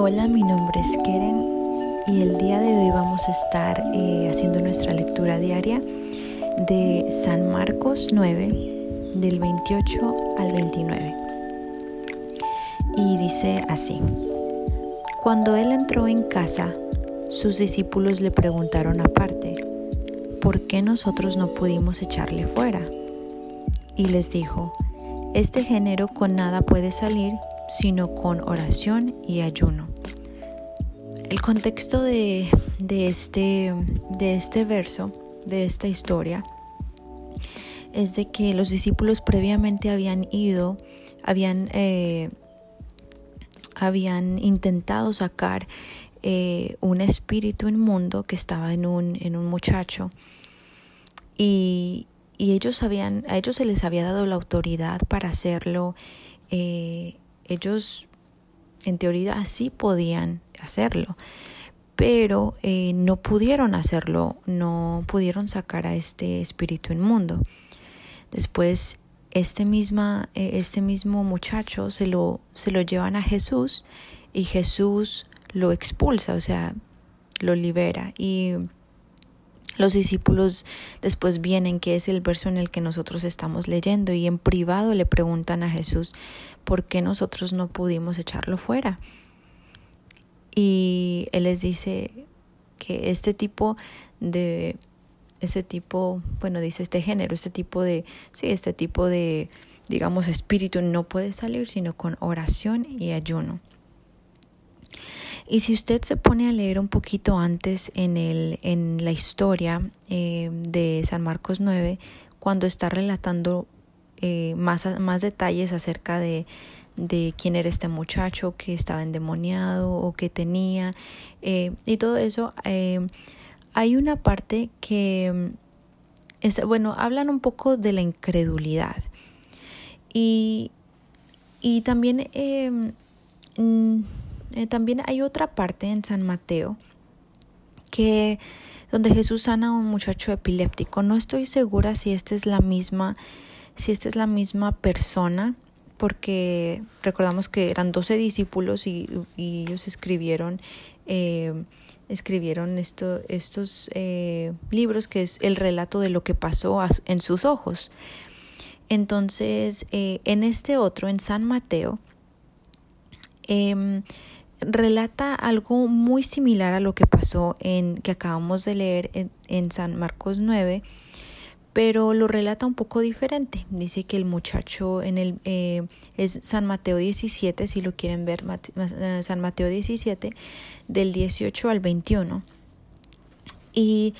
Hola, mi nombre es Keren y el día de hoy vamos a estar eh, haciendo nuestra lectura diaria de San Marcos 9, del 28 al 29. Y dice así, cuando él entró en casa, sus discípulos le preguntaron aparte, ¿por qué nosotros no pudimos echarle fuera? Y les dijo, este género con nada puede salir sino con oración y ayuno. El contexto de, este, de este verso, de esta historia, es de que los discípulos previamente habían ido, habían, eh, habían intentado sacar eh, un espíritu inmundo que estaba en un, en un muchacho y, ellos habían, a ellos se les había dado la autoridad para hacerlo eh, ellos en teoría sí podían hacerlo, pero eh, no pudieron hacerlo, no pudieron sacar a este espíritu inmundo. Después este, misma, eh, este mismo muchacho se lo, se lo llevan a Jesús y Jesús lo expulsa, o sea, lo libera y los discípulos después vienen, que es el verso en el que nosotros estamos leyendo, y en privado le preguntan a Jesús, ¿por qué nosotros no pudimos echarlo fuera? Y él les dice que este tipo de, este tipo, bueno, dice este género, este tipo de, sí, este tipo de, digamos, espíritu no puede salir sino con oración y ayuno. Y si usted se pone a leer un poquito antes en, el, en la historia eh, de San Marcos 9, cuando está relatando eh, más, más detalles acerca de, de quién era este muchacho que estaba endemoniado o que tenía eh, y todo eso, hay una parte que, bueno, hablan un poco de la incredulidad. Y, y también mm, eh, también hay otra parte en San Mateo que donde Jesús sana a un muchacho epiléptico. No estoy segura si esta es la misma, si esta es la misma persona, porque recordamos que eran doce discípulos y, ellos escribieron eh, escribieron esto, estos eh, libros que es el relato de lo que pasó en sus ojos. Entonces, en este otro, en San Mateo, em, relata algo muy similar a lo que pasó en que acabamos de leer en, San Marcos 9, pero lo relata un poco diferente. Dice que el muchacho en el eh, es San Mateo 17, si lo quieren ver, eh, San Mateo 17 del 18 al 21. Y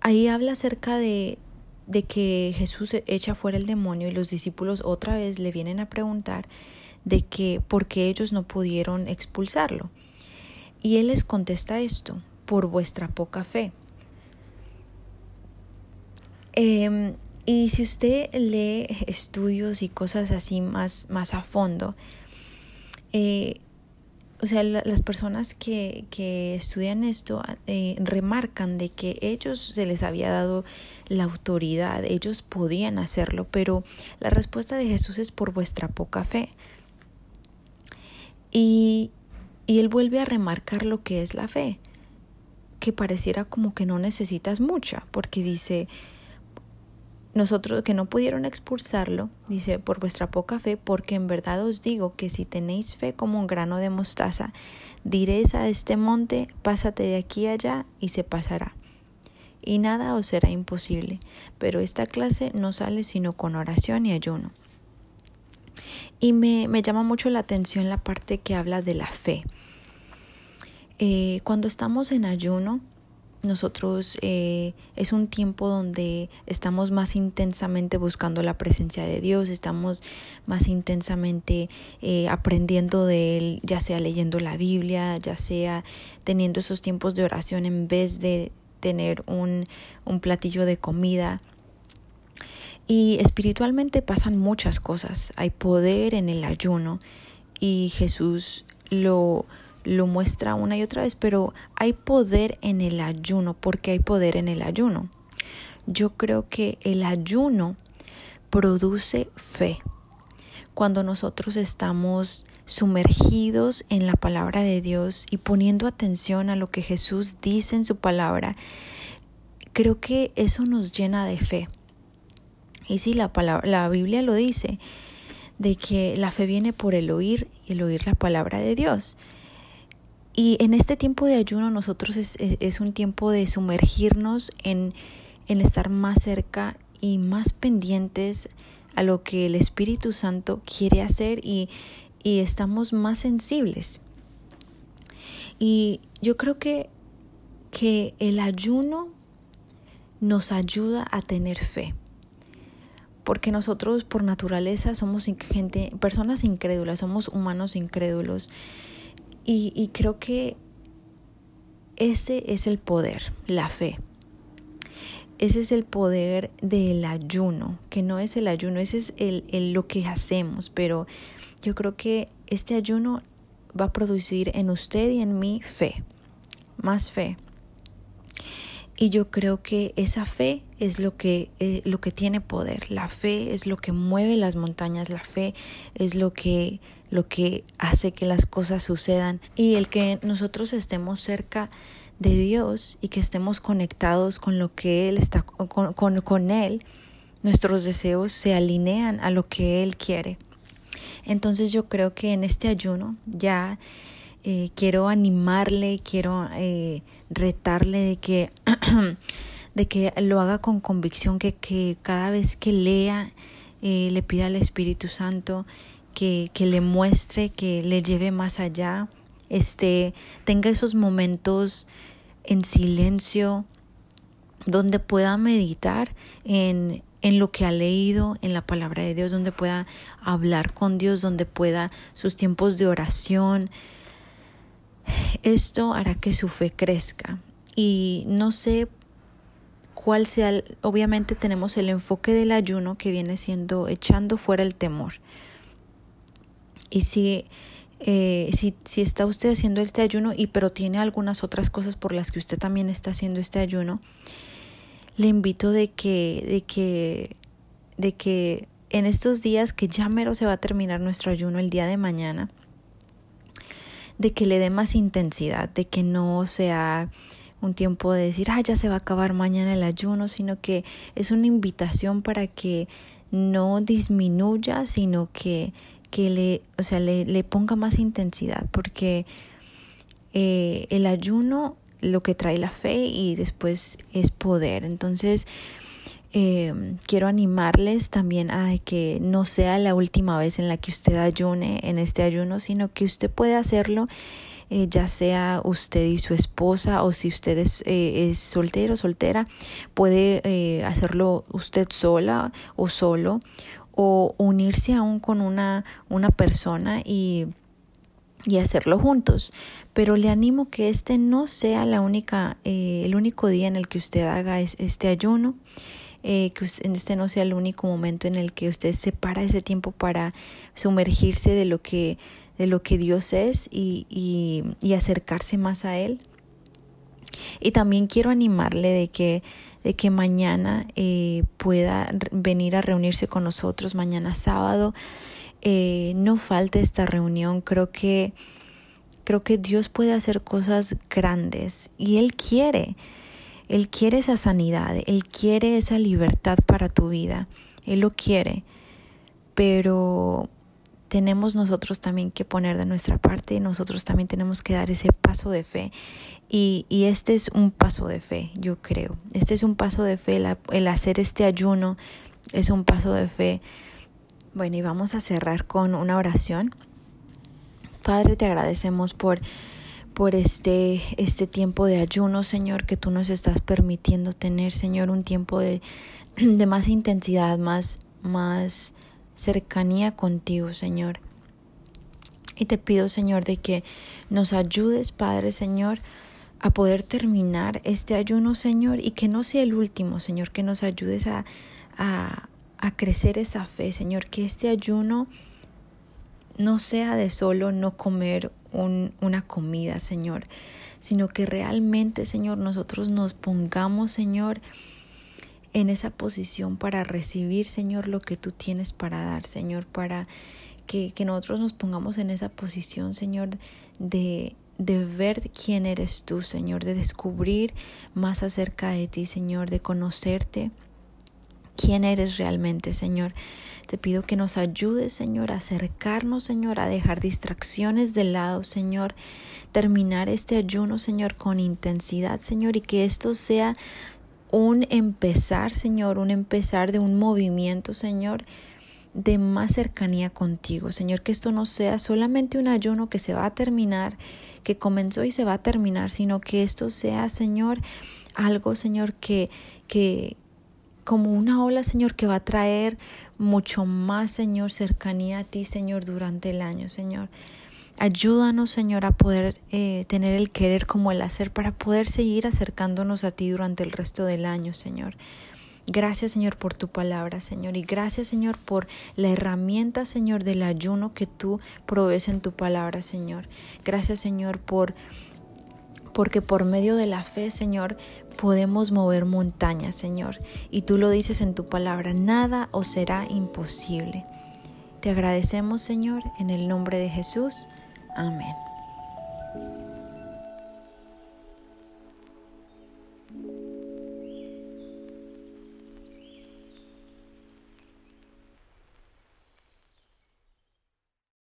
ahí habla acerca de, de que Jesús echa fuera el demonio y los discípulos otra vez le vienen a preguntar de que por qué ellos no pudieron expulsarlo. Y él les contesta esto, por vuestra poca fe. Em, y si usted lee estudios y cosas así más, más a fondo, eh, o sea, las personas que, que estudian esto eh, remarcan de que ellos se les había dado la autoridad, ellos podían hacerlo, pero la respuesta de Jesús es por vuestra poca fe. Y, él vuelve a remarcar lo que es la fe, que pareciera como que no necesitas mucha, porque dice, nosotros que no pudieron expulsarlo, dice, por vuestra poca fe, porque en verdad os digo que si tenéis fe como un grano de mostaza, diréis a este monte, pásate de aquí allá y se pasará. Y nada os será imposible, pero esta clase no sale sino con oración y ayuno. Y me, llama mucho la atención la parte que habla de la fe. Eh, cuando estamos en ayuno, nosotros eh, es un tiempo donde estamos más intensamente buscando la presencia de Dios, estamos más intensamente eh, aprendiendo de Él, ya sea leyendo la Biblia, ya sea teniendo esos tiempos de oración en vez de tener un, un platillo de comida. Y espiritualmente pasan muchas cosas. Hay poder en el ayuno y Jesús lo, lo muestra una y otra vez, pero hay poder en el ayuno. porque hay poder en el ayuno? Yo creo que el ayuno produce fe. Cuando nosotros estamos sumergidos en la palabra de Dios y poniendo atención a lo que Jesús dice en su palabra, creo que eso nos llena de fe. Y sí, la, palabra, la Biblia lo dice, de que la fe viene por el oír y el oír la palabra de Dios. Y en este tiempo de ayuno nosotros es, es un tiempo de sumergirnos en, en estar más cerca y más pendientes a lo que el Espíritu Santo quiere hacer y, y estamos más sensibles. Y yo creo que, que el ayuno nos ayuda a tener fe. Porque nosotros por naturaleza somos gente, personas incrédulas, somos humanos incrédulos. Y, creo que ese es el poder, la fe. Ese es el poder del ayuno, que no es el ayuno, ese es el, lo que hacemos, pero yo creo que este ayuno va a producir en usted y en mí fe, más fe. Y yo creo que esa fe es lo que, eh, lo que tiene poder. La fe es lo que mueve las montañas. La fe es lo que, lo que hace que las cosas sucedan. Y el que nosotros estemos cerca de Dios y que estemos conectados con lo que Él está, con, con, con Él, nuestros deseos se alinean a lo que Él quiere. Entonces yo creo que en este ayuno ya eh, quiero animarle, quiero eh, retarle de que, de que lo haga con convicción, que, que cada vez que lea eh, le pida al Espíritu Santo que, que le muestre, que le lleve más allá, este, tenga esos momentos en silencio donde pueda meditar en, en lo que ha leído en la palabra de Dios, donde pueda hablar con Dios, donde pueda sus tiempos de oración, esto hará que su fe crezca. Y no sé cuál sea, obviamente tenemos el enfoque del ayuno que viene siendo echando fuera el temor. Y si, eh, si, si está usted haciendo este ayuno y pero tiene algunas otras cosas por las que usted también está haciendo este ayuno, le invito de que, de que, de que en estos días que ya mero se va a terminar nuestro ayuno el día de mañana, de que le dé más intensidad, de que no sea un tiempo de decir, ah, ya se va a acabar mañana el ayuno, sino que es una invitación para que no disminuya, sino que, que le, o sea, le, le ponga más intensidad, porque eh, el ayuno lo que trae la fe y después es poder. Entonces, eh, quiero animarles también a que no sea la última vez en la que usted ayune en este ayuno, sino que usted puede hacerlo eh, ya sea usted y su esposa o si usted es, eh, es soltero o soltera, puede hacerlo usted sola o solo o unirse aún con una, una persona y y hacerlo juntos. Pero le animo que este no sea la única, el único día en el que usted haga este ayuno eh, que este no sea el único momento en el que usted separa ese tiempo para sumergirse de lo que, de lo que Dios es y, y, acercarse más a Él. Y también quiero animarle de que, de que mañana eh, pueda venir a reunirse con nosotros, mañana sábado. Eh, no falte esta reunión, creo que, creo que Dios puede hacer cosas grandes y Él quiere. Él quiere esa sanidad, Él quiere esa libertad para tu vida, Él lo quiere, pero tenemos nosotros también que poner de nuestra parte, nosotros también tenemos que dar ese paso de fe. Y, y este es un paso de fe, yo creo. Este es un paso de fe, el hacer este ayuno es un paso de fe. Bueno, y vamos a cerrar con una oración. Padre, te agradecemos por por este, este tiempo de ayuno, Señor, que tú nos estás permitiendo tener, Señor, un tiempo de, de más intensidad, más, más cercanía contigo, Señor. Y te pido, Señor, de que nos ayudes, Padre, Señor, a poder terminar este ayuno, Señor, y que no sea el último, Señor, que nos ayudes a, a, a crecer esa fe, Señor, que este ayuno no sea de solo no comer una comida, Señor, sino que realmente, Señor, nosotros nos pongamos, Señor, en esa posición para recibir, Señor, lo que tú tienes para dar, Señor, para que, que nosotros nos pongamos en esa posición, Señor, de, de ver quién eres tú, Señor, de descubrir más acerca de ti, Señor, de conocerte, quién eres realmente, Señor. Te pido que nos ayudes, Señor, a acercarnos, Señor, a dejar distracciones de lado, Señor, terminar este ayuno, Señor, con intensidad, Señor, y que esto sea un empezar, Señor, un empezar de un movimiento, Señor, de más cercanía contigo, Señor, que esto no sea solamente un ayuno que se va a terminar, que comenzó y se va a terminar, sino que esto sea, Señor, algo, Señor, que, que como una ola, Señor, que va a traer mucho más, Señor, cercanía a ti, Señor, durante el año, Señor. Ayúdanos, Señor, a poder eh, tener el querer como el hacer para poder seguir acercándonos a ti durante el resto del año, Señor. Gracias, Señor, por tu palabra, Señor. Y gracias, Señor, por la herramienta, Señor, del ayuno que tú provees en tu palabra, Señor. Gracias, Señor, por porque por medio de la fe, Señor, podemos mover montañas, Señor. Y tú lo dices en tu palabra, nada os será imposible. Te agradecemos, Señor, en el nombre de Jesús. Amén.